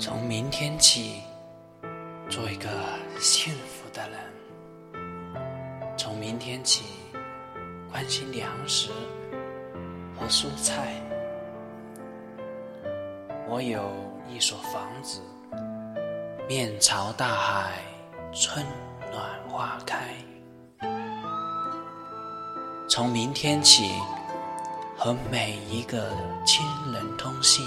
从明天起，做一个幸福的人。从明天起，关心粮食和蔬菜。我有一所房子，面朝大海，春暖花开。从明天起，和每一个亲人通信。